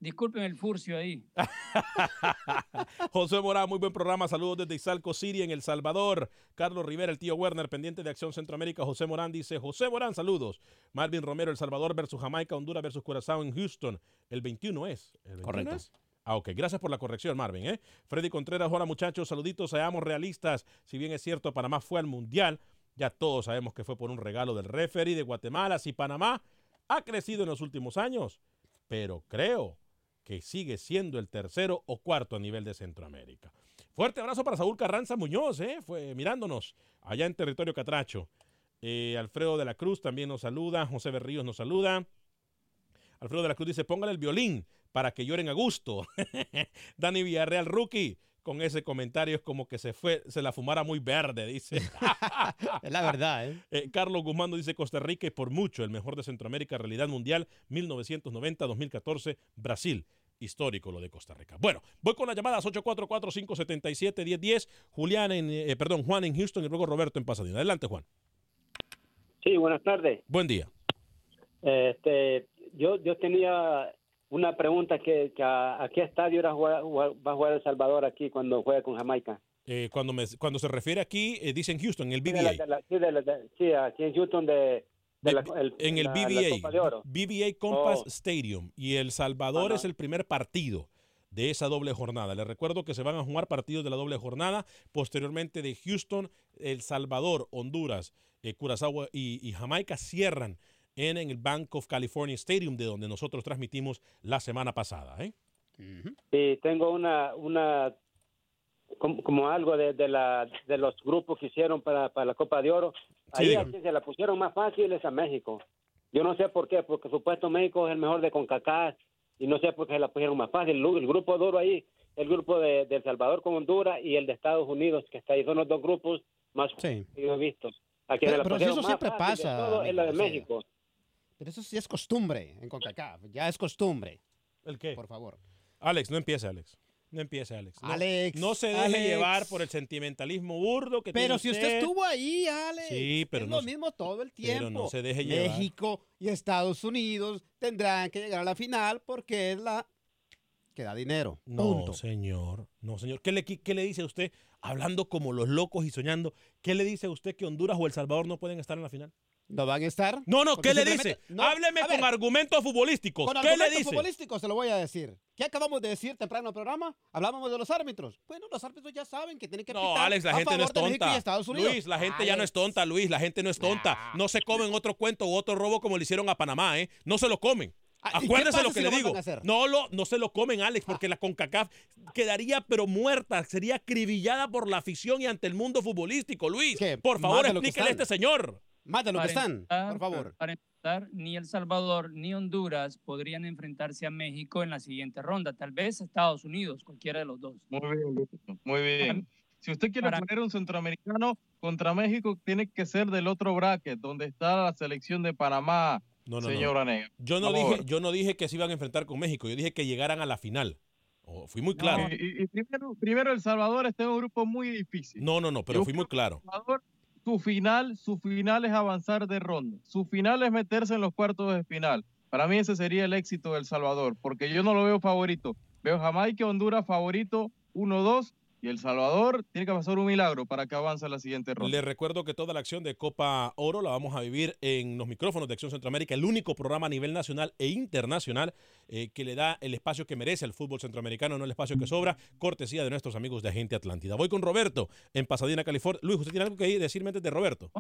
Disculpen el furcio ahí. José Morán, muy buen programa. Saludos desde Izalco City, en El Salvador. Carlos Rivera, el tío Werner, pendiente de Acción Centroamérica. José Morán dice: José Morán, saludos. Marvin Romero, El Salvador versus Jamaica, Honduras versus Curazao en Houston. El 21 es. ¿El 21 Correcto. es? Ah, ok. Gracias por la corrección, Marvin. ¿eh? Freddy Contreras, hola muchachos, saluditos. Seamos realistas. Si bien es cierto, Panamá fue al Mundial, ya todos sabemos que fue por un regalo del referee de Guatemala. Si Panamá ha crecido en los últimos años, pero creo que sigue siendo el tercero o cuarto a nivel de Centroamérica. Fuerte abrazo para Saúl Carranza Muñoz, ¿eh? Fue mirándonos allá en territorio catracho. Eh, Alfredo de la Cruz también nos saluda. José Berríos nos saluda. Alfredo de la Cruz dice, póngale el violín para que lloren a gusto. Dani Villarreal, rookie, con ese comentario es como que se fue, se la fumara muy verde, dice. Es la verdad, ¿eh? Eh, Carlos Guzmán dice Costa Rica y por mucho el mejor de Centroamérica, realidad mundial 1990-2014, Brasil. Histórico lo de Costa Rica. Bueno, voy con las llamadas 844-577-1010. Julián en, eh, perdón, Juan en Houston y luego Roberto en Pasadena. Adelante, Juan. Sí, buenas tardes. Buen día. Este, yo, yo tenía una pregunta que, que a, a qué estadio era jugar- jugar- va a jugar El Salvador aquí cuando juega con Jamaica. Eh, cuando, me- cuando se refiere aquí, eh, dicen Houston, el Sí, de la- BBA. de la- sí, de sí, aquí en Houston de, de la- el- en el BBA, Copa de Oro. BBA Compass Oh. Stadium. Y El Salvador Ajá. es el primer partido de esa doble jornada. Les recuerdo que se van a jugar partidos de la doble jornada. Posteriormente de Houston, El Salvador, Honduras, eh, Curazao y, y Jamaica cierran en, en el Bank of California Stadium, de donde nosotros transmitimos la semana pasada. ¿eh? Sí, tengo una, una como, como algo de, de, la, de los grupos que hicieron para, para la Copa de Oro. Sí, Ahí así se la pusieron más fáciles a México. Yo no sé por qué, porque supuesto México es el mejor de CONCACAF y no sé por qué se la pusieron más fácil. El, el grupo duro ahí, el grupo de, de El Salvador con Honduras y el de Estados Unidos, que está ahí, son los dos grupos más Sí. que yo he visto. A quien Pero- pero eso siempre fácil pasa, todo es la de amigo, o sea, México. Pero eso sí es costumbre en CONCACAF. Ya es costumbre. ¿El qué? Por favor. Alex, no empiece, Alex. No empiece, Alex. No, Alex, no se deje Alex. llevar por el sentimentalismo burdo que Pero tiene si usted estuvo ahí, Alex. Sí, pero es no lo mismo todo el pero tiempo. no se deje llevar. México y Estados Unidos tendrán que llegar a la final porque es la que da dinero. No, Punto. señor. No, señor. ¿Qué le, qué le dice a usted, hablando como los locos y soñando, qué le dice a usted que Honduras o El Salvador no pueden estar en la final? ¿No van a estar? No, no, Porque ¿qué le dice? no, Hábleme ver, con argumentos futbolísticos. Con ¿Qué le argumentos dice? futbolísticos se lo voy a decir. ¿Qué acabamos de decir temprano en el programa? Hablábamos de los árbitros. Bueno, los árbitros ya saben que tienen que No, pitar Alex, la a gente no es tonta. Luis, la gente ya no es Alex. tonta, Luis. La gente no es tonta. No se comen otro cuento u otro robo como le hicieron a Panamá, ¿eh? No se lo comen. Ah, ¿y qué Acuérdese lo que si le lo digo. Ah. No, lo, no se lo comen, Alex, porque la CONCACAF quedaría pero muerta, sería acribillada por la afición y ante el mundo futbolístico. Luis, por favor, explíquele a este señor. Más de lo que están, empezar- por favor. Para empezar, ni El Salvador ni Honduras podrían enfrentarse a México en la siguiente ronda. Tal vez Estados Unidos, cualquiera de los dos. Muy bien, muy bien. Si usted quiere para- poner un centroamericano contra México, tiene que ser del otro bracket, donde está la selección de Panamá, No, no, señor no. Anega. Yo no, dije, yo no dije que se iban a enfrentar con México, yo dije que llegaran a la final. Oh, fui muy claro. Y, y- y primero, primero El Salvador está en un grupo muy difícil. No, no, no, pero Yo fui muy claro. Salvador, su final, su final es avanzar de ronda. Su final es meterse en los cuartos de final. Para mí ese sería el éxito del Salvador, porque yo no lo veo favorito. Veo Jamaica, Honduras favorito 1-2 y El Salvador tiene que pasar un milagro para que avance a la siguiente ronda. Le recuerdo que toda la acción de Copa Oro la vamos a vivir en los micrófonos de Acción Centroamérica, el único programa a nivel nacional e internacional eh, que le da el espacio que merece el fútbol centroamericano, no el espacio que sobra, cortesía de nuestros amigos de Agente Atlántida. Voy con Roberto en Pasadena, California. Luis, ¿usted tiene algo que decirme antes de Roberto?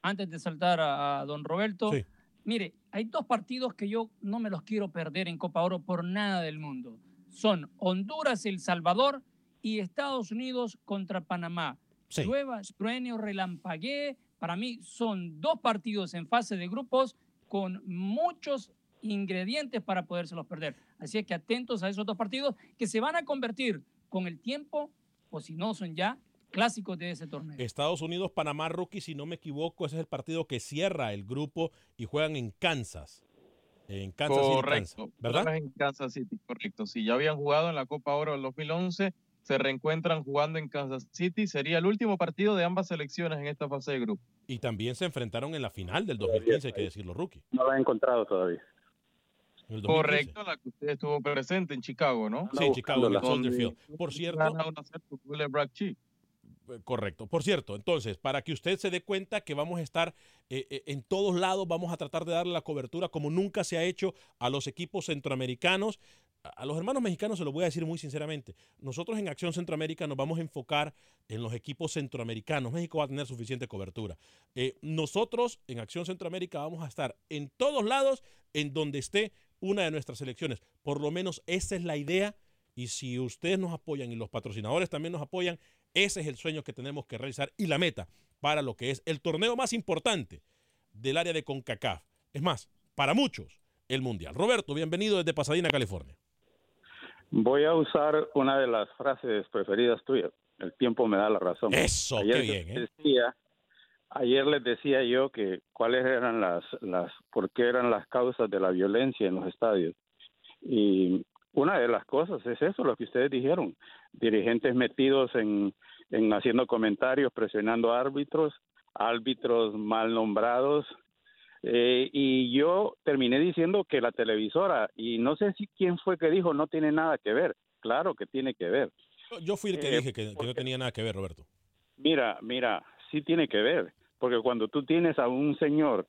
Antes de saltar a, a don Roberto, Sí. mire, hay dos partidos que yo no me los quiero perder en Copa Oro por nada del mundo. Son Honduras, El Salvador y Estados Unidos contra Panamá. Sí. Llueva, truene o relampaguee, para mí son dos partidos en fase de grupos con muchos ingredientes para podérselos perder. Así es que atentos a esos dos partidos que se van a convertir con el tiempo, o si no son ya, clásicos de ese torneo. Estados Unidos, Panamá, Rookie, si no me equivoco, ese es el partido que cierra el grupo y juegan en Kansas. En Kansas City, correcto. Kansas, ¿verdad? En Kansas City, correcto. Si ya habían jugado en la Copa Oro del 2011, se reencuentran jugando en Kansas City. Sería el último partido de ambas selecciones en esta fase de grupo. Y también se enfrentaron en la final del 2015, hay que decirlo, Rookie. No lo he encontrado todavía. En el 2015. Correcto, la que usted estuvo presente en Chicago, ¿no? Sí, en Chicago, en Soldier Field. Por cierto, gana 1-0 con gol de Brad Chi. Eh, Correcto. Por cierto, entonces, para que usted se dé cuenta que vamos a estar eh, eh, en todos lados, vamos a tratar de darle la cobertura como nunca se ha hecho a los equipos centroamericanos. A- los hermanos mexicanos se lo voy a decir muy sinceramente. Nosotros en Acción Centroamérica nos vamos a enfocar en los equipos centroamericanos. México va a tener suficiente cobertura. Eh, nosotros en Acción Centroamérica vamos a estar en todos lados en donde esté una de nuestras selecciones. Por lo menos esa es la idea. Y si ustedes nos apoyan y los patrocinadores también nos apoyan, ese es el sueño que tenemos que realizar y la meta para lo que es el torneo más importante del área de CONCACAF. Es más, para muchos, el Mundial. Roberto, bienvenido desde Pasadena, California. Voy a usar una de las frases preferidas tuyas. El tiempo me da la razón. Eso, ayer qué bien, ¿eh? Decía, ayer les decía yo que cuáles eran las, las, por qué eran las causas de la violencia en los estadios. Y una de las cosas es eso, lo que ustedes dijeron. Dirigentes metidos en, en haciendo comentarios, presionando árbitros, árbitros mal nombrados, eh, y yo terminé diciendo que la televisora, y no sé si quién fue que dijo, no tiene nada que ver. Claro que tiene que ver. Yo fui el que Eh, dije que, que no tenía nada que ver, Roberto. Mira, mira, sí tiene que ver, porque cuando tú tienes a un señor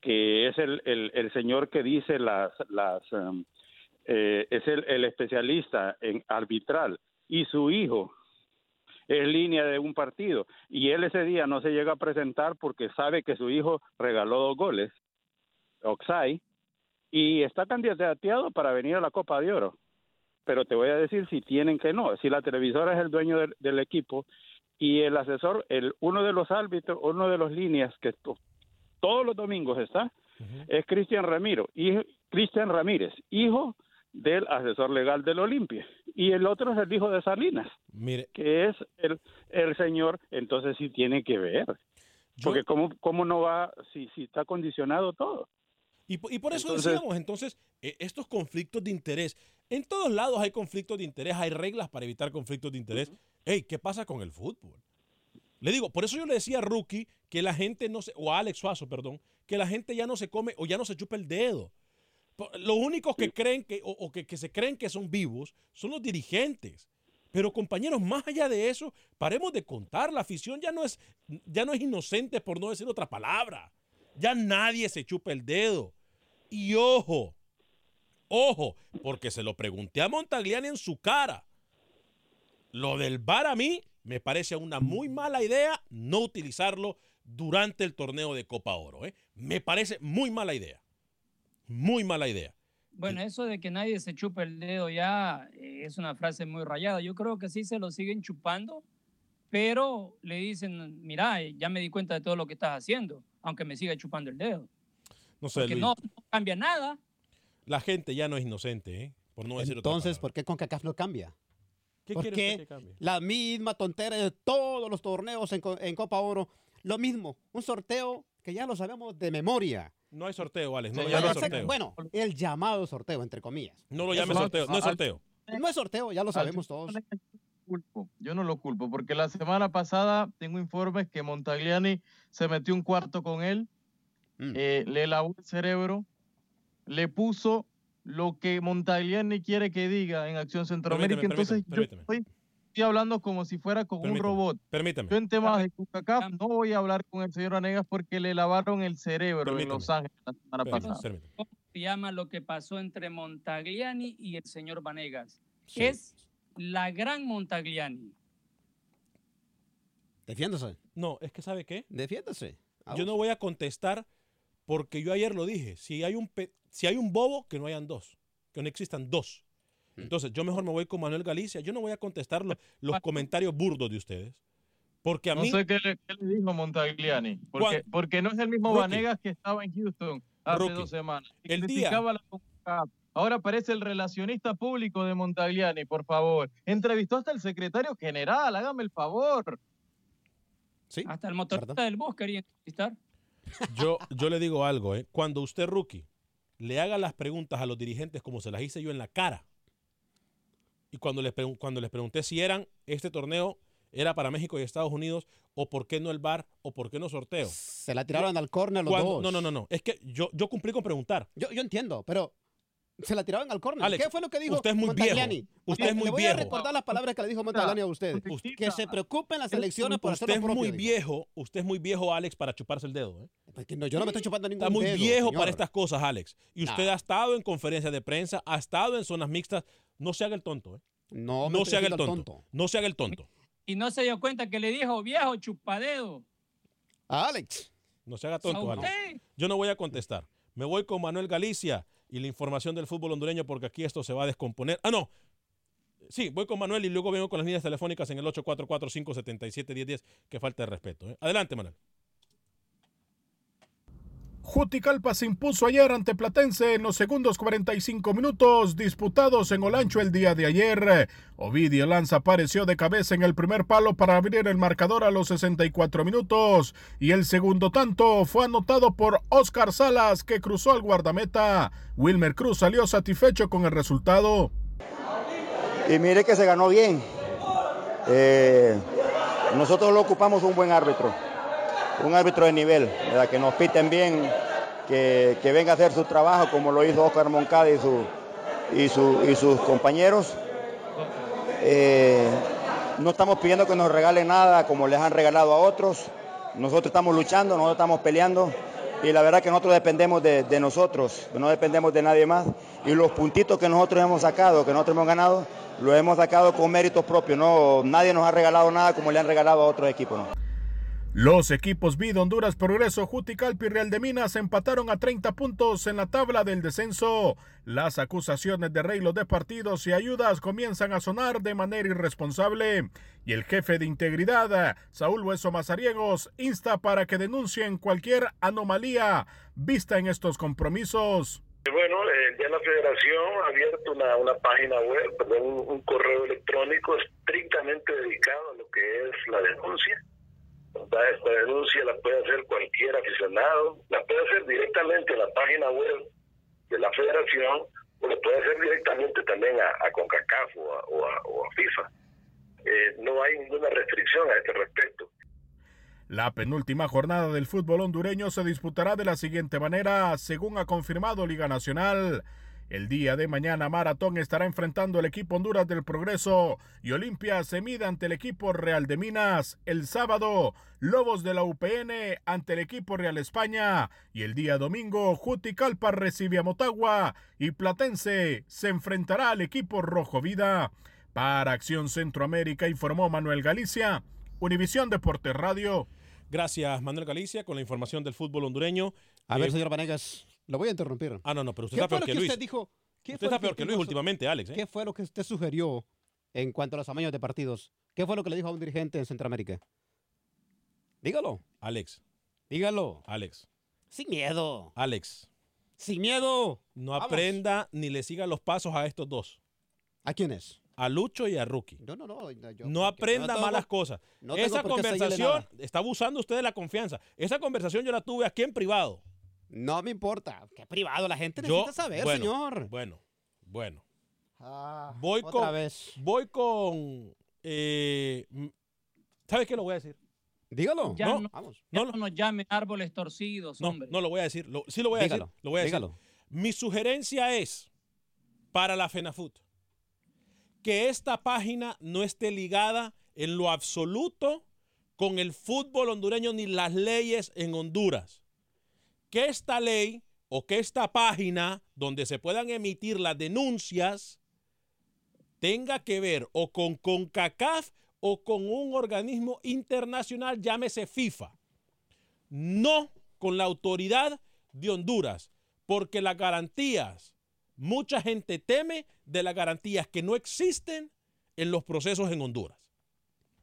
que es el, el, el señor que dice las, las um, eh, es el, el especialista en arbitral y su hijo es línea de un partido y él ese día no se llega a presentar porque sabe que su hijo regaló dos goles, Oxai, y está candidateado para venir a la Copa de Oro. Pero te voy a decir si tienen que no, si la televisora es el dueño del, del equipo y el asesor, el uno de los árbitros, uno de los líneas que to- todos los domingos está, es Cristian Ramiro, Cristian Ramírez, hijo del asesor legal del Olimpia. Y el otro es el hijo de Salinas, Mire, que es el, el señor, entonces sí tiene que ver. Porque cómo, cómo no va, si, si está condicionado todo. Y, y por eso Entonces- decíamos, entonces, eh, estos conflictos de interés, en todos lados hay conflictos de interés, hay reglas para evitar conflictos de interés. Ey, ¿qué pasa con el fútbol? Le digo, por eso yo le decía a Rookie que la gente no se, o a Alex Suazo, perdón, que la gente ya no se come o ya no se chupa el dedo. Los únicos que creen que, o, o que, que se creen que son vivos son los dirigentes. Pero compañeros, más allá de eso, paremos de contar. La afición ya no es, ya no es inocente por no decir otra palabra. Ya nadie se chupa el dedo. Y ojo, ojo, porque se lo pregunté a Montagliani en su cara. Lo del VAR a mí me parece una muy mala idea no utilizarlo durante el torneo de Copa Oro. ¿eh? Me parece muy mala idea. Muy mala idea. Bueno, eso de que nadie se chupe el dedo ya eh, es una frase muy rayada. Yo creo que sí se lo siguen chupando, pero le dicen, mira, eh, ya me di cuenta de todo lo que estás haciendo, aunque me siga chupando el dedo. No sé, Porque Luis, no, no cambia nada. la gente ya no es inocente, ¿eh? por no decir otra Entonces, palabra. ¿por qué CONCACAF no cambia? ¿Qué ¿Por quiere qué usted que cambie? la misma tontera de todos los torneos en Copa Oro? Lo mismo, un sorteo que ya lo sabemos de memoria. No hay sorteo, Alex. No lo Bueno, llame exacto, sorteo. Bueno, el llamado sorteo, entre comillas. No lo llame sorteo. No es sorteo. No es sorteo, ya lo sabemos todos. culpo, yo no lo culpo, porque la semana pasada tengo informes que Montagliani se metió un cuarto con él, Mm. eh, le lavó el cerebro, le puso lo que Montagliani quiere que diga en Acción Centroamérica. Permíteme, Entonces permíteme, yo estoy, estoy hablando como si fuera con un robot. Permítame. Yo en temas de CONCACAF no voy a hablar con el señor Anegas porque le lavaron el cerebro en. Los Ángeles la semana Permítame, pasada. ¿Cómo se llama lo que pasó entre Montagliani y el señor Vanegas? Sí. Es la gran Montagliani. Defiéndase. No, es que ¿sabe qué? Defiéndase. Yo no voy a contestar porque yo ayer lo dije. Si hay un, pe- si hay un bobo, que no hayan dos. Que no existan dos. Mm. Entonces, yo mejor me voy con Manuel Galicia. Yo no voy a contestar lo- los comentarios burdos de ustedes. Porque a No mí... sé qué le, qué le dijo Montagliani, porque, porque no es el mismo Rookie. Vanegas que estaba en Houston hace Rookie. dos semanas. y El día- la. Ahora aparece el relacionista público de Montagliani, por favor. Entrevistó hasta el secretario general, hágame el favor. Sí. Hasta el motorista del bus quería entrevistar. Yo, yo le digo algo, ¿eh? Cuando usted, rookie, le haga las preguntas a los dirigentes como se las hice yo en la cara, y cuando les, cuando les pregunté si eran este torneo era para México y Estados Unidos, o por qué no el bar, o por qué no sorteo. Se la tiraron al córner los Cuando- dos. No, no, no, no. Es que yo, yo cumplí con preguntar. Yo, yo entiendo, pero se la tiraron al córner. ¿Qué fue lo que dijo usted es muy Montagliani? viejo. Usted es Le muy voy viejo. a recordar las palabras que le dijo Montagliani a usted. Que se preocupen las elecciones por hacer Usted es propio. muy dijo. viejo, usted es muy viejo, Alex, para chuparse el dedo. ¿eh? Pues que no, yo no me estoy chupando ningún Está muy dedo, viejo señor. para estas cosas, Alex. Y usted Nah. ha estado en conferencias de prensa, ha estado en zonas mixtas. No se haga el tonto, ¿eh? No, No se haga el haciendo tonto. No se haga el tonto. Y no se dio cuenta que le dijo viejo chupadedo. Alex. No se haga ¿A tonto, Alex. Yo no voy a contestar. Me voy con Manuel Galicia y la información del fútbol hondureño porque aquí esto se va a descomponer. Ah, no. Sí, voy con Manuel y luego vengo con las líneas telefónicas en el 844-577-1010. Que falta de respeto. ¿eh? Adelante, Manuel. Juticalpa se impuso ayer ante Platense en los segundos 45 minutos disputados en Olancho el día de ayer. Ovidio Lanza apareció de cabeza en el primer palo para abrir el marcador a los 64 minutos y el segundo tanto fue anotado por Oscar Salas que cruzó al guardameta. Wilmer Cruz salió satisfecho con el resultado. Y mire que se ganó bien. Eh, nosotros lo ocupamos un buen árbitro, un árbitro de nivel, que nos piten bien, que, que venga a hacer su trabajo como lo hizo Oscar Moncada y, y, y sus compañeros. Eh, no estamos pidiendo que nos regalen nada como les han regalado a otros. Nosotros estamos luchando, nosotros estamos peleando y la verdad que nosotros dependemos de, nosotros, no dependemos de nadie más. Y los puntitos que nosotros hemos sacado, que nosotros hemos ganado, los hemos sacado con méritos propios. No, nadie nos ha regalado nada como le han regalado a otros equipos. Los equipos Vid, Honduras Progreso, Juticalpa y Real de Minas empataron a 30 puntos en la tabla del descenso. Las acusaciones de arreglo de partidos y ayudas comienzan a sonar de manera irresponsable. Y el jefe de integridad, Saúl Hueso Mazariegos, insta para que denuncien cualquier anomalía vista en estos compromisos. Bueno, eh, ya la federación ha abierto una, una página web, un, un correo electrónico estrictamente dedicado a lo que es la denuncia. ¿Verdad? Esta denuncia la puede hacer cualquier aficionado, la puede hacer directamente en la página web de la federación o lo puede hacer directamente también a, a CONCACAF o a, o a- o a FIFA. Eh, no hay ninguna restricción a este respecto. La penúltima jornada del fútbol hondureño se disputará de la siguiente manera, según ha confirmado Liga Nacional. El día de mañana Maratón estará enfrentando el equipo Honduras del Progreso y Olimpia se mide ante el equipo Real de Minas. El sábado, Lobos de la UPN ante el equipo Real España y el día domingo Juticalpa recibe a Motagua y Platense se enfrentará al equipo Rojo Vida. Para Acción Centroamérica informó Manuel Galicia, Univisión Deportes Radio. Gracias, Manuel Galicia, con la información del fútbol hondureño. A ver, Eh, señor Vanegas, lo voy a interrumpir. Ah, no, no, pero usted ¿Qué está peor que Luis. usted dijo? ¿Qué Usted fue está peor que Luis últimamente, Alex. ¿eh? ¿Qué fue lo que usted sugirió en cuanto a los tamaños de partidos? ¿Qué fue lo que le dijo a un dirigente en Centroamérica? Dígalo. Alex. Dígalo. Alex. Sin miedo. Alex. Sin miedo. No Vamos. aprenda ni le siga los pasos a estos dos. ¿A quiénes? A Lucho y a Rookie. No, no, no. yo- no aprenda malas cosas. no Esa conversación, está abusando usted de la confianza. Esa conversación yo la tuve aquí en privado. No me importa. Qué privado. La gente Yo- necesita saber, bueno, señor. Bueno, bueno. Ah, Voy otra con. vez. Voy con. eh, m- ¿Sabes qué lo voy a decir? Dígalo. Ya No, no, vamos. ya no nos llamen árboles torcidos, No, hombre. no lo voy a decir. Lo- sí lo voy a Dígalo, decir. Lo voy a decir. dígalo. Mi sugerencia es para la FENAFUT que esta página no esté ligada en lo absoluto con el fútbol hondureño ni las leyes en Honduras. Que esta ley o que esta página donde se puedan emitir las denuncias tenga que ver o con CONCACAF o con un organismo internacional, llámese FIFA. No con la autoridad de Honduras, porque las garantías, mucha gente teme de las garantías que no existen en los procesos en Honduras.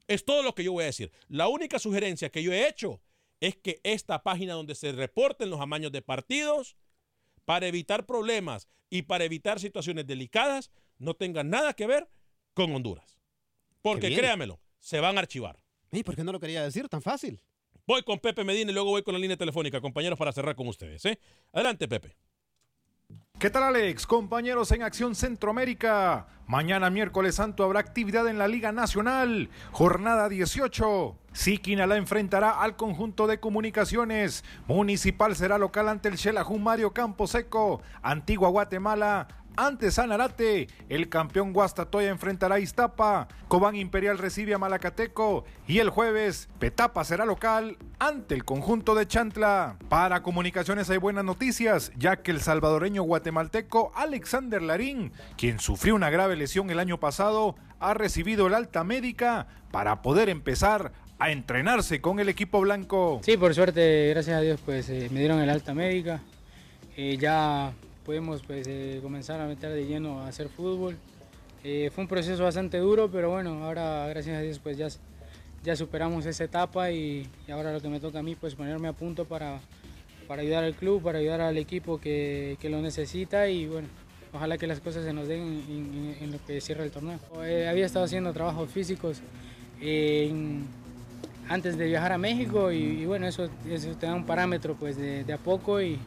Es todo lo que yo voy a decir. La única sugerencia que yo he hecho es que esta página donde se reporten los amaños de partidos, para evitar problemas y para evitar situaciones delicadas, no tenga nada que ver con Honduras. Porque créamelo, se van a archivar. ¿Y por qué no lo quería decir tan fácil? Voy con Pepe Medina y luego voy con la línea telefónica, compañeros, para cerrar con ustedes. ¿eh? Adelante, Pepe. ¿Qué tal Alex? Compañeros en Acción Centroamérica. Mañana miércoles santo habrá actividad en la Liga Nacional. Jornada 18. Siquina la enfrentará al conjunto de comunicaciones. Municipal será local ante el Xelajú Mario Camposeco. Antigua Guatemala ante Sanarate. El campeón Guastatoya enfrentará a Iztapa. Cobán Imperial recibe a Malacateco. Y el jueves, Petapa será local ante el conjunto de Chantla. Para comunicaciones hay buenas noticias, ya que el salvadoreño guatemalteco Alexander Larín, quien sufrió una grave lesión el año pasado, ha recibido el alta médica para poder empezar a entrenarse con el equipo blanco. Sí, por suerte, gracias a Dios, pues eh, me dieron el alta médica. Eh, ya pudimos pues, eh, comenzar a meter de lleno a hacer fútbol. Eh, fue un proceso bastante duro, pero bueno, ahora gracias a Dios pues ya, ya superamos esa etapa y, y ahora lo que me toca a mí pues ponerme a punto para, para ayudar al club, para ayudar al equipo que, que lo necesita y bueno, ojalá que las cosas se nos den en, en- en lo que cierra el torneo. Eh, había estado haciendo trabajos físicos eh, en- antes de viajar a México y, y bueno, eso, eso te da un parámetro pues de, de a poco y,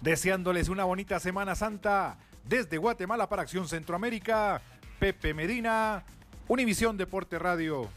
Deseándoles una bonita Semana Santa desde Guatemala para Acción Centroamérica, Pepe Medina, Univisión Deporte Radio.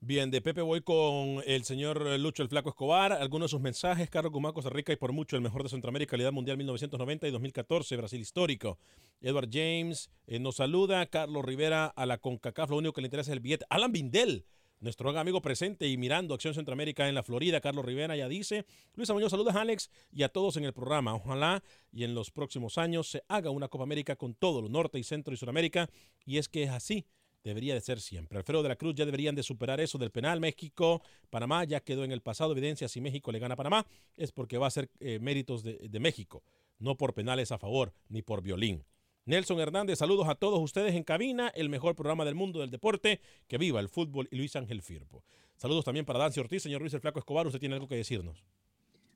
Bien, de Pepe voy con el señor Lucho el Flaco Escobar. Algunos de sus mensajes. Carlos Guzmán, Costa Rica y por mucho el mejor de Centroamérica, calidad mundial 1990 y 2014, Brasil histórico. Edward James eh, nos saluda. Carlos Rivera a la CONCACAF. Lo único que le interesa es el billete. Alan Bindel, nuestro amigo presente y mirando Acción Centroamérica en la Florida. Carlos Rivera ya dice. Luis Amaño, saludos a Alex y a todos en el programa. Ojalá y en los próximos años se haga una Copa América con todo lo norte y centro y Sudamérica. Y es que es así debería de ser siempre. Alfredo de la Cruz ya deberían de superar eso del penal. México, Panamá ya quedó en el pasado. Evidencia si México le gana a Panamá es porque va a ser eh, méritos de México, no por penales a favor ni por violín. Nelson Hernández, saludos a todos ustedes en cabina, el mejor programa del mundo del deporte. Que viva el fútbol y Luis Ángel Firpo. Saludos también para Dancy Ortiz, señor Luis el Flaco Escobar. Usted tiene algo que decirnos.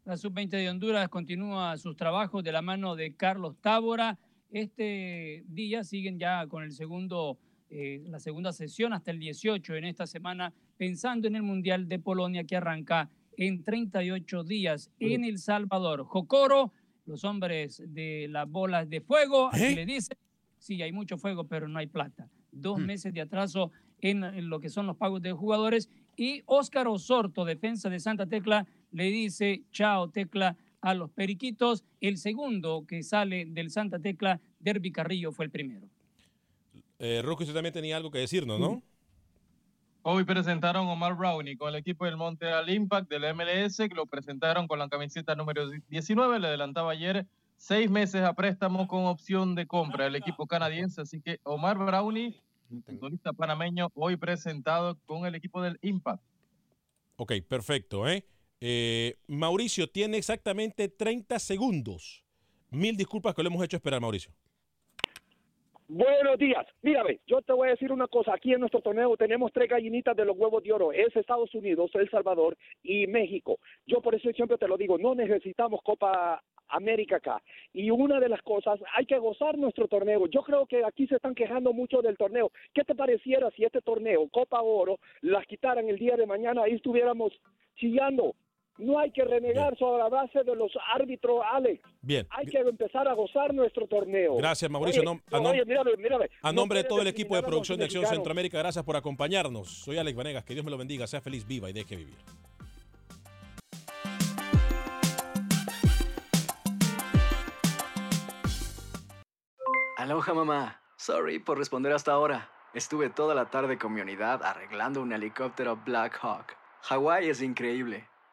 La sub-20 de Honduras continúa sus trabajos de la mano de Carlos Tábora. Este día siguen ya con el segundo, eh, la segunda sesión hasta el 18 en esta semana, pensando en el Mundial de Polonia que arranca en 38 días en El Salvador. Jocoro, los hombres de las bolas de fuego, así le dicen. Sí, hay mucho fuego, pero no hay plata. Dos meses de atraso en, en lo que son los pagos de jugadores Y Óscar Osorto, defensa de Santa Tecla, le dice chao Tecla a los Periquitos. El segundo que sale del Santa Tecla, Derby Carrillo, fue el primero. Eh, Rocco, usted también tenía algo que decirnos, ¿no? Hoy presentaron Omar Brownie con el equipo del Montreal Impact del MLS, que lo presentaron con la camiseta número 19, le adelantaba ayer seis meses a préstamo con opción de compra el equipo canadiense, así que Omar Brownie, futbolista panameño, hoy presentado con el equipo del Impact. Ok, perfecto. ¿eh? Eh, Mauricio tiene exactamente 30 segundos. Mil disculpas que le hemos hecho esperar, Mauricio. Buenos días. Mírame, yo te voy a decir una cosa. Aquí en nuestro torneo tenemos tres gallinitas de los huevos de oro. Es Estados Unidos, El Salvador y México. Yo por eso siempre te lo digo, no necesitamos Copa América acá. Y una de las cosas, hay que gozar nuestro torneo. Yo creo que aquí se están quejando mucho del torneo. ¿Qué te pareciera si este torneo, Copa Oro, las quitaran el día de mañana? Ahí estuviéramos chillando. No hay que renegar sobre la base de los árbitros, Alex. Bien. Hay que empezar a gozar nuestro torneo. Gracias, Mauricio. Oye, No- a, nom- oye, mírame, mírame. a No nombre de todo el equipo de producción de Acción mexicanos. Centroamérica, gracias por acompañarnos. Soy Alex Vanegas. Que Dios me lo bendiga. Sea feliz, viva y deje vivir. Aloha mamá. Sorry por responder hasta ahora. Estuve toda la tarde con mi unidad arreglando un helicóptero Black Hawk. Hawái es increíble.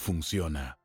funciona.